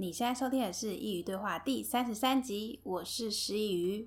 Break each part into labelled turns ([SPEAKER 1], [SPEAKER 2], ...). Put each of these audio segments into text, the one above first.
[SPEAKER 1] 你现在收听的是《佾萮对话》第三十三集，我是师佾萮。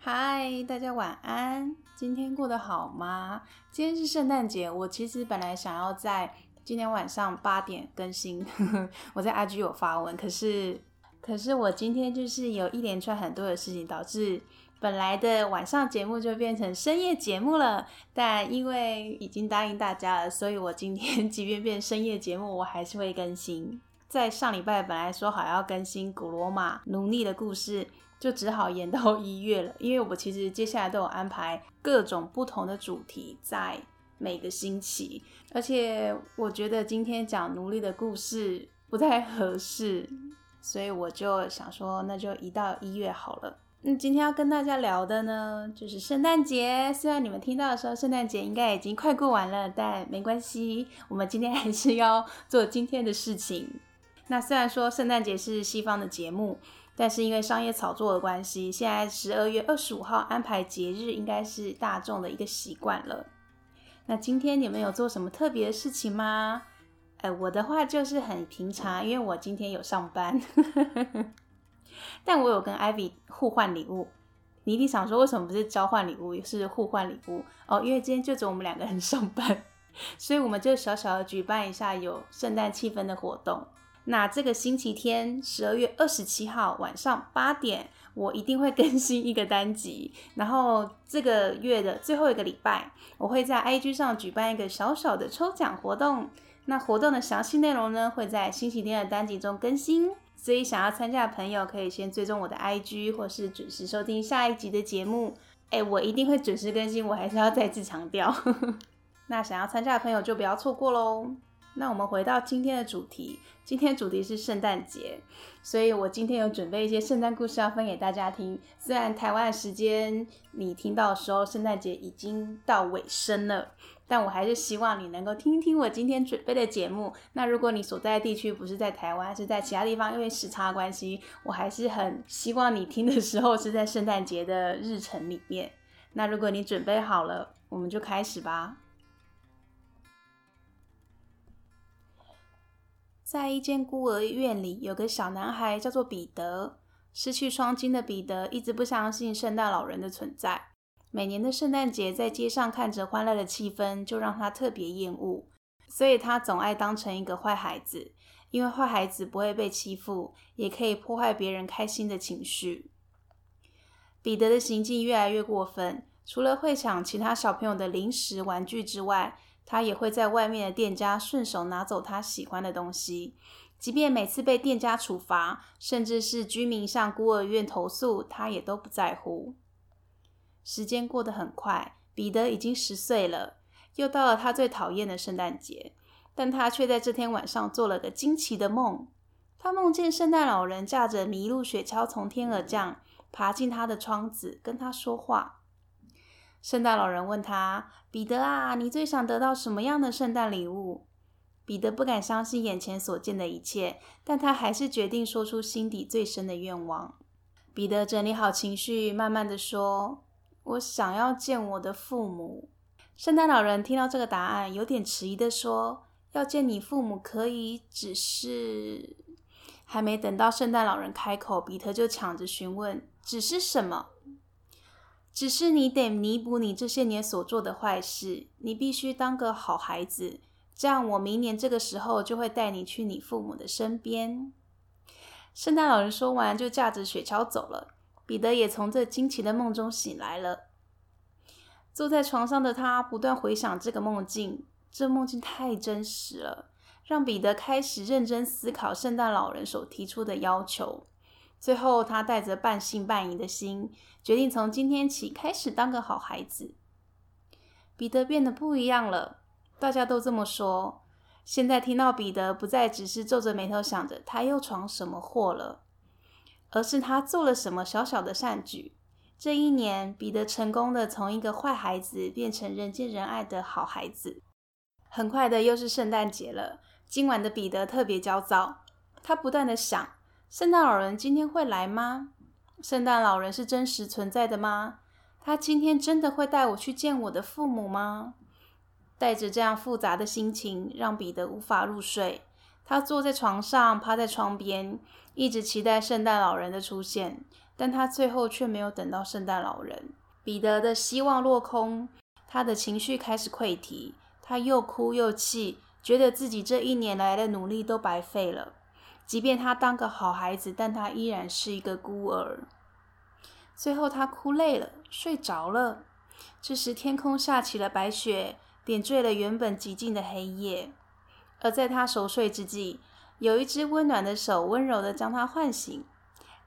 [SPEAKER 1] 嗨，大家晚安，今天过得好吗？今天是圣诞节，我其实本来想要在今天晚上八点更新，我在 IG 有发文，可是，可是我今天就是有一连串很多的事情导致。本来的晚上节目就变成深夜节目了，但因为已经答应大家了，所以我今天 即便变深夜节目，我还是会更新。在上礼拜本来说好要更新古罗马奴隶的故事，就只好延到一月了，因为我其实接下来都有安排各种不同的主题在每个星期，而且我觉得今天讲奴隶的故事不太合适，所以我就想说，那就移到一月好了。那今天要跟大家聊的呢，就是圣诞节。虽然你们听到的时候，圣诞节应该已经快过完了，但没关系，我们今天还是要做今天的事情。那虽然说圣诞节是西方的节目，但是因为商业炒作的关系，现在十二月二十五号安排节日，应该是大众的一个习惯了。那今天你们有做什么特别的事情吗？哎，我的话就是很平常，因为我今天有上班。但我有跟 Ivy 互换礼物，你一定想说为什么不是交换礼物，是互换礼物哦？因为今天就只有我们两个人上班，所以我们就小小的举办一下有圣诞气氛的活动。那这个星期天，十二月二十七号晚上八点，我一定会更新一个单集。然后这个月的最后一个礼拜，我会在 IG 上举办一个小小的抽奖活动。那活动的详细内容呢，会在星期天的单集中更新。所以想要参加的朋友，可以先追踪我的 IG，或是准时收听下一集的节目。哎，我一定会准时更新，我还是要再次强调。那想要参加的朋友就不要错过喽。那我们回到今天的主题，今天主题是圣诞节，所以我今天有准备一些圣诞故事要分给大家听。虽然台湾的时间你听到的时候，圣诞节已经到尾声了。但我还是希望你能够听听我今天准备的节目。那如果你所在的地区不是在台湾，是在其他地方，因为时差关系，我还是很希望你听的时候是在圣诞节的日程里面。那如果你准备好了，我们就开始吧。在一间孤儿院里，有个小男孩叫做彼得。失去双亲的彼得一直不相信圣诞老人的存在。每年的圣诞节，在街上看着欢乐的气氛，就让他特别厌恶，所以他总爱当成一个坏孩子，因为坏孩子不会被欺负，也可以破坏别人开心的情绪。彼得的行径越来越过分，除了会抢其他小朋友的零食玩具之外，他也会在外面的店家顺手拿走他喜欢的东西，即便每次被店家处罚，甚至是居民向孤儿院投诉，他也都不在乎。时间过得很快，彼得已经十岁了，又到了他最讨厌的圣诞节。但他却在这天晚上做了个惊奇的梦。他梦见圣诞老人驾着麋鹿雪橇从天而降，爬进他的窗子，跟他说话。圣诞老人问他：“彼得啊，你最想得到什么样的圣诞礼物？”彼得不敢相信眼前所见的一切，但他还是决定说出心底最深的愿望。彼得整理好情绪，慢慢的说。我想要见我的父母。圣诞老人听到这个答案，有点迟疑地说：“要见你父母可以，只是……”还没等到圣诞老人开口，彼得就抢着询问：“只是什么？”“只是你得弥补你这些年所做的坏事，你必须当个好孩子，这样我明年这个时候就会带你去你父母的身边。”圣诞老人说完，就驾着雪橇走了。彼得也从这惊奇的梦中醒来了。坐在床上的他不断回想这个梦境，这梦境太真实了，让彼得开始认真思考圣诞老人所提出的要求。最后，他带着半信半疑的心，决定从今天起开始当个好孩子。彼得变得不一样了，大家都这么说。现在听到彼得不再只是皱着眉头想着他又闯什么祸了。而是他做了什么小小的善举。这一年，彼得成功的从一个坏孩子变成人见人爱的好孩子。很快的，又是圣诞节了。今晚的彼得特别焦躁，他不断的想：圣诞老人今天会来吗？圣诞老人是真实存在的吗？他今天真的会带我去见我的父母吗？带着这样复杂的心情，让彼得无法入睡。他坐在床上，趴在窗边，一直期待圣诞老人的出现，但他最后却没有等到圣诞老人。彼得的希望落空，他的情绪开始溃堤，他又哭又气，觉得自己这一年来的努力都白费了。即便他当个好孩子，但他依然是一个孤儿。最后，他哭累了，睡着了。这时，天空下起了白雪，点缀了原本寂静的黑夜。而在他熟睡之际，有一只温暖的手温柔地将他唤醒。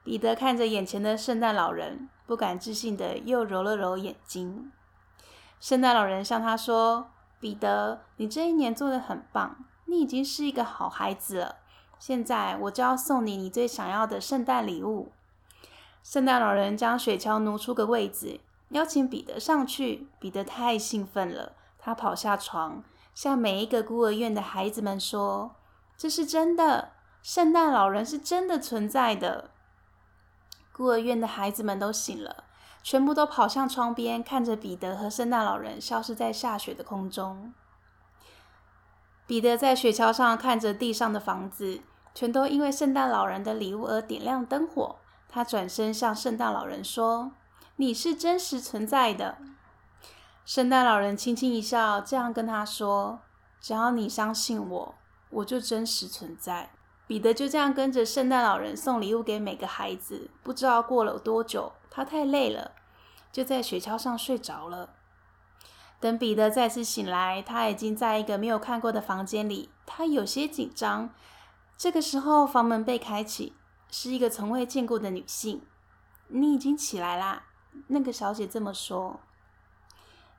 [SPEAKER 1] 彼得看着眼前的圣诞老人，不敢置信地又揉了揉眼睛。圣诞老人向他说：“彼得，你这一年做得很棒，你已经是一个好孩子了。现在，我就要送你你最想要的圣诞礼物。”圣诞老人将雪橇挪出个位子，邀请彼得上去。彼得太兴奋了，他跑下床，向每一个孤儿院的孩子们说：“这是真的，圣诞老人是真的存在的。”孤儿院的孩子们都醒了，全部都跑向窗边，看着彼得和圣诞老人消失在下雪的空中。彼得在雪橇上看着地上的房子，全都因为圣诞老人的礼物而点亮灯火。他转身向圣诞老人说：“你是真实存在的。”圣诞老人轻轻一笑，这样跟他说：“只要你相信我，我就真实存在。”彼得就这样跟着圣诞老人送礼物给每个孩子。不知道过了多久，他太累了，就在雪橇上睡着了。等彼得再次醒来，他已经在一个没有看过的房间里，他有些紧张。这个时候，房门被开启。是一个从未见过的女性。你已经起来啦，那个小姐这么说。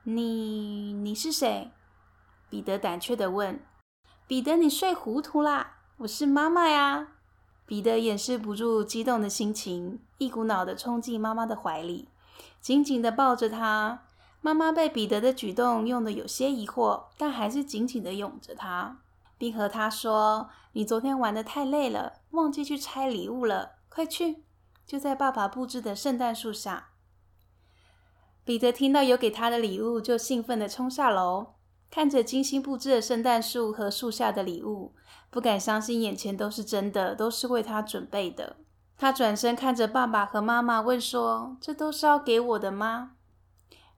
[SPEAKER 1] 你你是谁？彼得胆怯地问。彼得，你睡糊涂啦！我是妈妈呀。彼得掩饰不住激动的心情，一股脑地冲进妈妈的怀里，紧紧地抱着她。妈妈被彼得的举动用得有些疑惑，但还是紧紧地拥着他。并和他说：“你昨天玩的太累了，忘记去拆礼物了。快去，就在爸爸布置的圣诞树下。”彼得听到有给他的礼物，就兴奋地冲下楼，看着精心布置的圣诞树和树下的礼物，不敢相信眼前都是真的，都是为他准备的。他转身看着爸爸和妈妈，问说：“这都是要给我的吗？”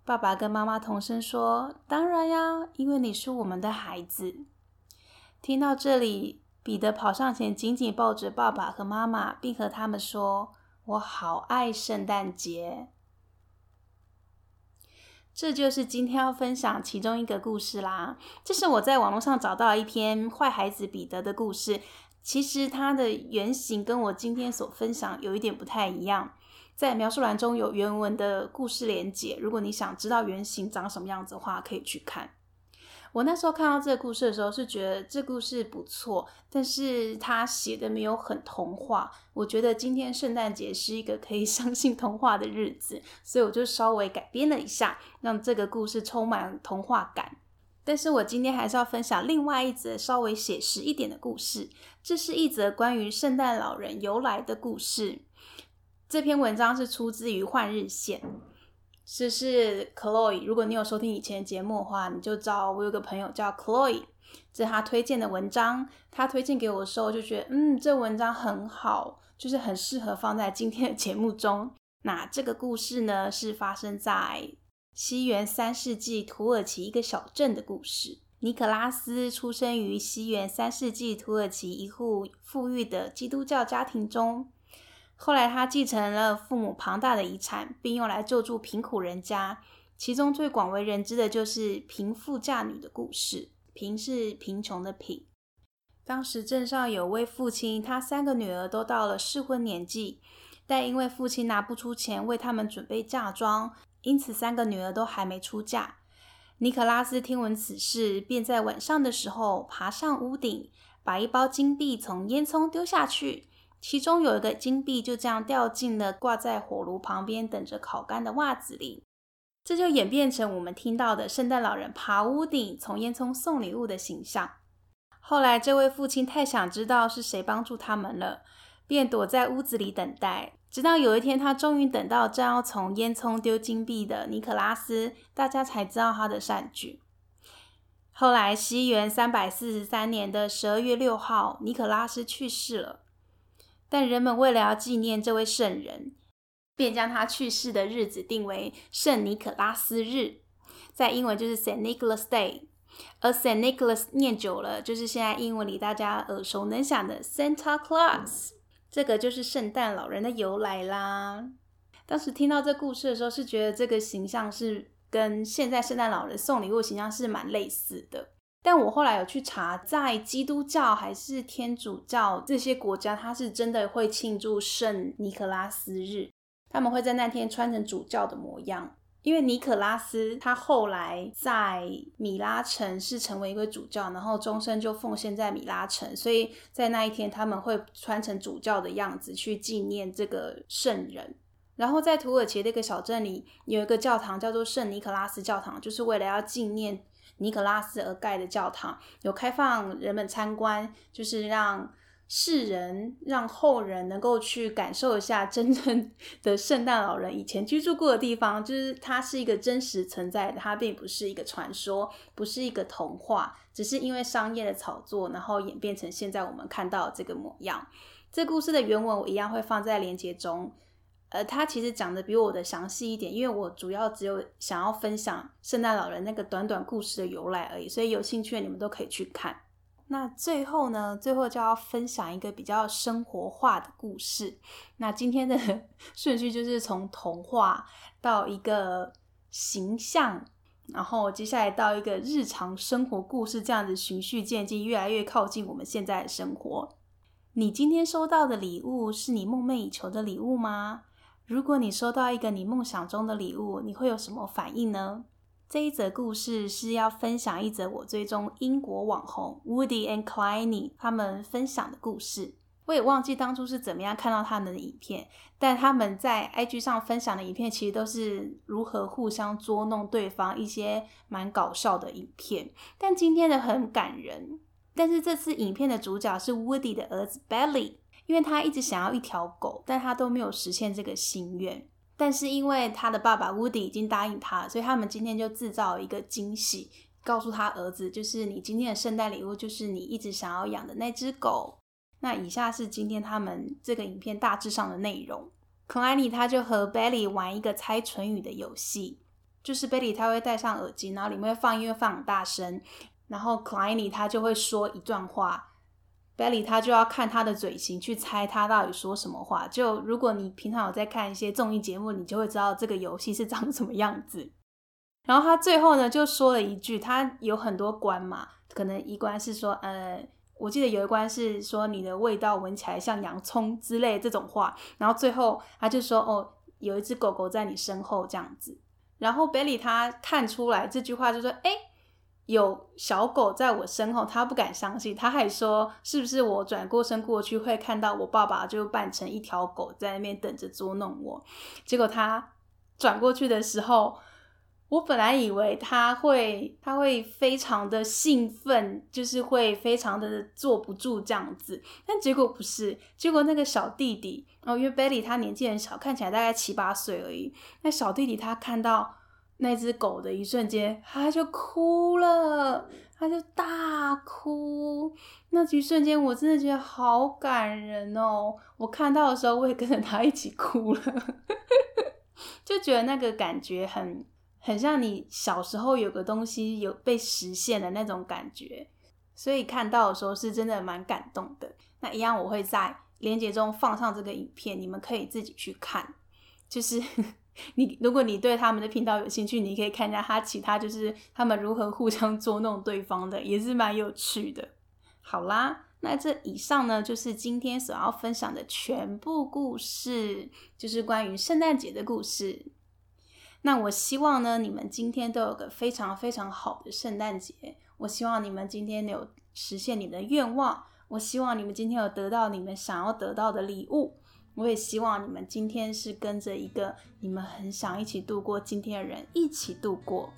[SPEAKER 1] 爸爸跟妈妈同声说：“当然呀，因为你是我们的孩子。”听到这里，彼得跑上前，紧紧抱着爸爸和妈妈，并和他们说：“我好爱圣诞节。”这就是今天要分享其中一个故事啦。这是我在网络上找到一篇坏孩子彼得的故事。其实它的原型跟我今天所分享有一点不太一样。在描述栏中有原文的故事连结，如果你想知道原型长什么样子的话，可以去看。我那时候看到这个故事的时候，是觉得这故事不错，但是他写的没有很童话。我觉得今天圣诞节是一个可以 相信童话的日子，所以我就稍微改编了一下，让这个故事充满童话感。但是我今天还是要分享另外一则稍微写实一点的故事，这是一则关于圣诞老人由来的故事。这篇文章是出自于《幻日线》。这是 Chloe，如果你有收听以前的节目的话，你就知道我有个朋友叫 Chloe，这是他推荐的文章。他推荐给我的时候，就觉得嗯，这文章很好，就是很适合放在今天的节目中。那这个故事呢，是发生在西元三世纪土耳其一个小镇的故事。尼可拉斯出生于西元三世纪土耳其一户富裕的基督教家庭中。后来，他继承了父母庞大的遗产，并用来救助贫苦人家。其中最广为人知的就是贫妇嫁女的故事。贫是贫穷的贫。当时镇上有位父亲，他三个女儿都到了适婚年纪，但因为父亲拿不出钱为他们准备嫁妆，因此三个女儿都还没出嫁。尼可拉斯听闻此事，便在晚上的时候爬上屋顶，把一包金币从烟囱丢下去。其中有一个金币就这样掉进了挂在火炉旁边等着烤干的袜子里，这就演变成我们听到的圣诞老人爬屋顶从烟囱送礼物的形象。后来，这位父亲太想知道是谁帮助他们了，便躲在屋子里等待，直到有一天，他终于等到正要从烟囱丢金币的尼可拉斯，大家才知道他的善举。后来，西元三百四十三年的十二月六号，尼可拉斯去世了。但人们为了要纪念这位圣人，便将他去世的日子定为圣尼可拉斯日，在英文就是 Saint Nicholas Day。而 Saint Nicholas 念久了，就是现在英文里大家耳熟能详的 Santa Claus。这个就是圣诞老人的由来啦。当时听到这故事的时候，是觉得这个形象是。跟现在圣诞老人送礼物形象是蛮类似的，但我后来有去查，在基督教还是天主教这些国家，他是真的会庆祝圣尼可拉斯日，他们会在那天穿成主教的模样，因为尼可拉斯他后来在米拉城是成为一个主教，然后终身就奉献在米拉城，所以在那一天他们会穿成主教的样子去纪念这个圣人。然后在土耳其的一个小镇里，有一个教堂叫做圣尼可拉斯教堂，就是为了要纪念尼可拉斯而盖的教堂，有开放人们参观，就是让世人、让后人能够去感受一下真正的圣诞老人以前居住过的地方，就是它是一个真实存在的，它并不是一个传说，不是一个童话，只是因为商业的炒作，然后演变成现在我们看到这个模样。这故事的原文我一样会放在连接中。呃，他其实讲的比我的详细一点，因为我主要只有想要分享圣诞老人那个短短故事的由来而已，所以有兴趣的你们都可以去看。那最后呢，最后就要分享一个比较生活化的故事。那今天的 顺序就是从童话到一个形象，然后接下来到一个日常生活故事，这样子循序渐进，越来越靠近我们现在的生活。你今天收到的礼物是你梦寐以求的礼物吗？如果你收到一个你梦想中的礼物，你会有什么反应呢？这一则故事是要分享一则我追踪英国网红 Woody and Kleiny 他们分享的故事。我也忘记当初是怎么样看到他们的影片，但他们在 IG 上分享的影片其实都是如何互相捉弄对方，一些蛮搞笑的影片。但今天的很感人，但是这次影片的主角是 Woody 的儿子 Belly。因为他一直想要一条狗，但他都没有实现这个心愿。但是因为他的爸爸 Woody 已经答应他，所以他们今天就制造一个惊喜，告诉他儿子，就是你今天的圣诞礼物就是你一直想要养的那只狗。那以下是今天他们这个影片大致上的内容。Kleiny 他就和 Belly 玩一个猜唇语的游戏，就是 Belly 他会戴上耳机，然后里面会放音乐放很大声，然后 Kleiny 他就会说一段话。Belly 他就要看他的嘴型去猜他到底说什么话。就如果你平常有在看一些综艺节目，你就会知道这个游戏是长什么样子。然后他最后呢就说了一句，他有很多关嘛，可能一关是说，呃，我记得有一关是说你的味道闻起来像洋葱之类这种话。然后最后他就说，哦，有一只狗狗在你身后这样子。然后 Belly 他看出来这句话就说，哎。有小狗在我身后，他不敢相信，他还说是不是我转过身过去会看到我爸爸就扮成一条狗在那边等着捉弄我。结果他转过去的时候，我本来以为他会他会非常的兴奋，就是会非常的坐不住这样子，但结果不是，结果那个小弟弟哦，因为 Belly 他年纪很小，看起来大概七八岁而已，那小弟弟他看到。那只狗的一瞬间，他就哭了，他就大哭。那一瞬间，我真的觉得好感人哦！我看到的时候，我也跟着他一起哭了，就觉得那个感觉很很像你小时候有个东西有被实现的那种感觉。所以看到的时候是真的蛮感动的。那一样，我会在连接中放上这个影片，你们可以自己去看，就是。你如果你对他们的频道有兴趣，你可以看一下他其他就是他们如何互相捉弄对方的，也是蛮有趣的。好啦，那这以上呢就是今天所要分享的全部故事，就是关于圣诞节的故事。那我希望呢，你们今天都有个非常非常好的圣诞节。我希望你们今天有实现你们的愿望。我希望你们今天有得到你们想要得到的礼物。我也希望你们今天是跟着一个你们很想一起度过今天的人一起度过。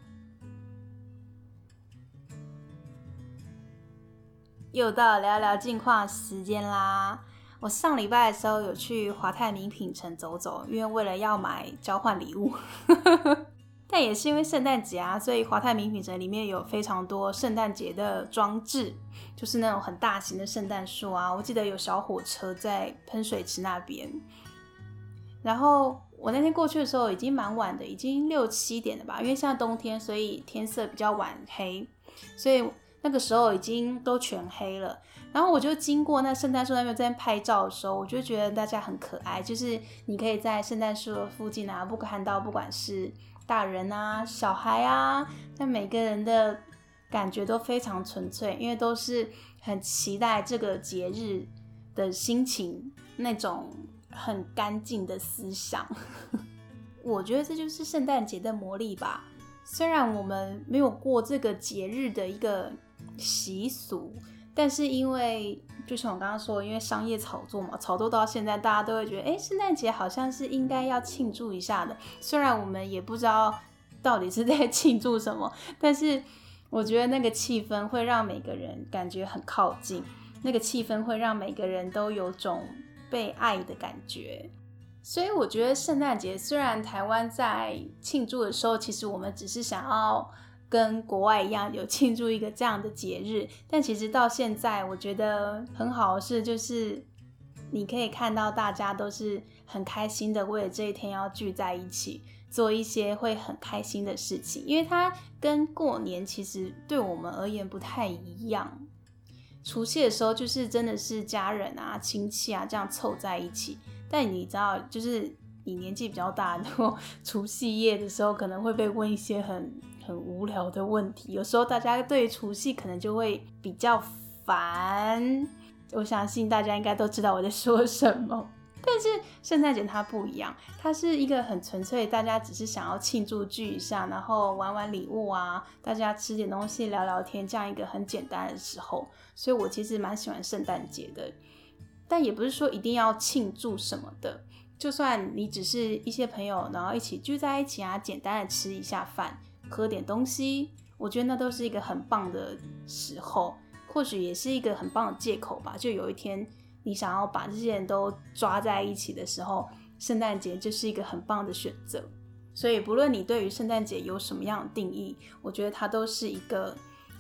[SPEAKER 1] 又到聊聊近况时间啦！我上礼拜的时候有去华泰名品城走走，因为为了要买交换礼物。但也是因为圣诞节啊，所以华泰名品城里面有非常多圣诞节的装置，就是那种很大型的圣诞树啊。我记得有小火车在喷水池那边。然后我那天过去的时候已经蛮晚的，已经六七点了吧，因为现在冬天，所以天色比较晚黑，所以那个时候已经都全黑了。然后我就经过那圣诞树那边在拍照的时候，我就觉得大家很可爱，就是你可以在圣诞树的附近啊，不看到不管是。大人啊，小孩啊，在每个人的感觉都非常纯粹，因为都是很期待这个节日的心情，那种很干净的思想。我觉得这就是圣诞节的魔力吧。虽然我们没有过这个节日的一个习俗，但是因为。就像我刚刚说，因为商业炒作嘛，炒作到现在，大家都会觉得，哎，圣诞节好像是应该要庆祝一下的。虽然我们也不知道到底是在 庆祝什么，但是我觉得那个气氛会让每个人感觉很靠近，那个气氛会让每个人都有种被爱的感觉。所以我觉得圣诞节虽然台湾在庆祝的时候，其实我们只是想要。跟国外一样有庆祝一个这样的节日，但其实到现在，我觉得很好的事就是你可以看到大家都是很开心的，为了这一天要聚在一起做一些会很开心的事情，因为它跟过年其实对我们而言不太一样。除夕的时候就是真的是家人啊、亲戚啊这样凑在一起，但你知道，就是你年纪比较大，然后 除夕夜的时候可能会被问一些很。很无聊的问题，有时候大家对除夕可能就会比较烦。我相信大家应该都知道我在说什么。但是圣诞节它不一样，它是一个很纯粹，大家只是想要庆祝聚一下，然后玩玩礼物啊，大家吃点东西聊聊天，这样一个很简单的时候。所以我其实蛮喜欢圣诞节的，但也不是说一定要庆祝什么的。就算你只是一些朋友，然后一起聚在一起啊，简单的吃一下饭。喝点东西，我觉得那都是一个很棒的时候，或许也是一个很棒的借口吧。就有一天你想要把这些人都抓在一起的时候，圣诞节就是一个很棒的选择。所以，不论你对于圣诞节有什么样的定义，我觉得它都是一个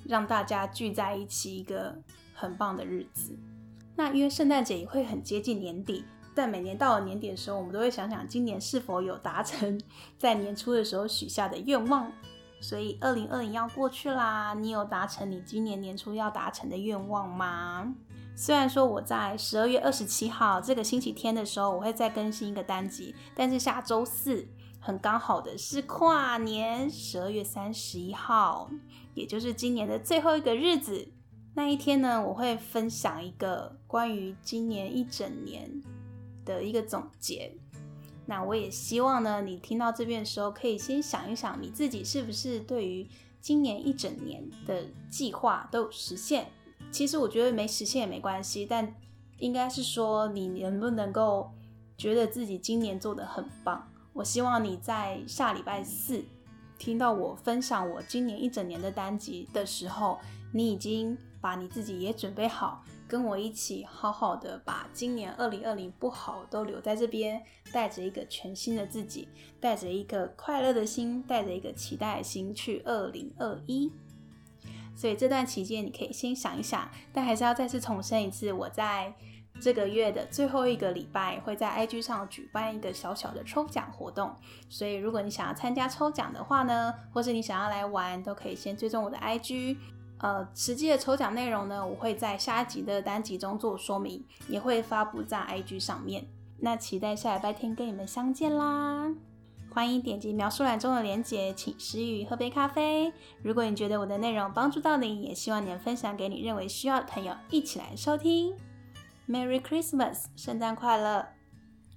[SPEAKER 1] 让大家聚在一起一个很棒的日子。那因为圣诞节也会很接近年底，但每年到了年底的时候，我们都会想想今年是否有达成 在年初的时候许下的愿望。所以，二零二零要过去啦，你有达成你今年年初要达成的愿望吗？虽然说我在十二月二十七号这个星期天的时候，我会再更新一个单集，但是下周四很刚好的是跨年，十二月三十一号，也就是今年的最后一个日子。那一天呢，我会分享一个关于今年一整年的一个总结。那我也希望呢，你听到这边的时候，可以先想一想，你自己是不是对于今年一整年的计划都有实现？其实我觉得没实现也没关系，但应该是说你能不能够觉得自己今年做得很棒？我希望你在下礼拜四听到我分享我今年一整年的单集的时候，你已经把你自己也准备好。跟我一起好好的把今年二零二零不好都留在这边，带着一个全新的自己，带着一个快乐的心，带着一个期待的心去二零二一。所以这段期间你可以先想一想，但还是要再次重申一次，我在这个月的最后一个礼拜会在 IG 上举办一个小小的抽奖活动。所以如果你想要参加抽奖的话呢，或是你想要来玩，都可以先追踪我的 IG。呃，实际的抽奖内容呢，我会在下一集的单集中做说明，也会发布在 IG 上面。那期待下礼拜天跟你们相见啦！欢迎点击描述栏中的链接，请石宇喝杯咖啡。如果你觉得我的内容帮助到你，也希望你能分享给你认为需要的朋友一起来收听。Merry Christmas，圣诞快乐！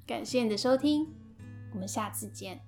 [SPEAKER 1] 感谢你的收听，我们下次见。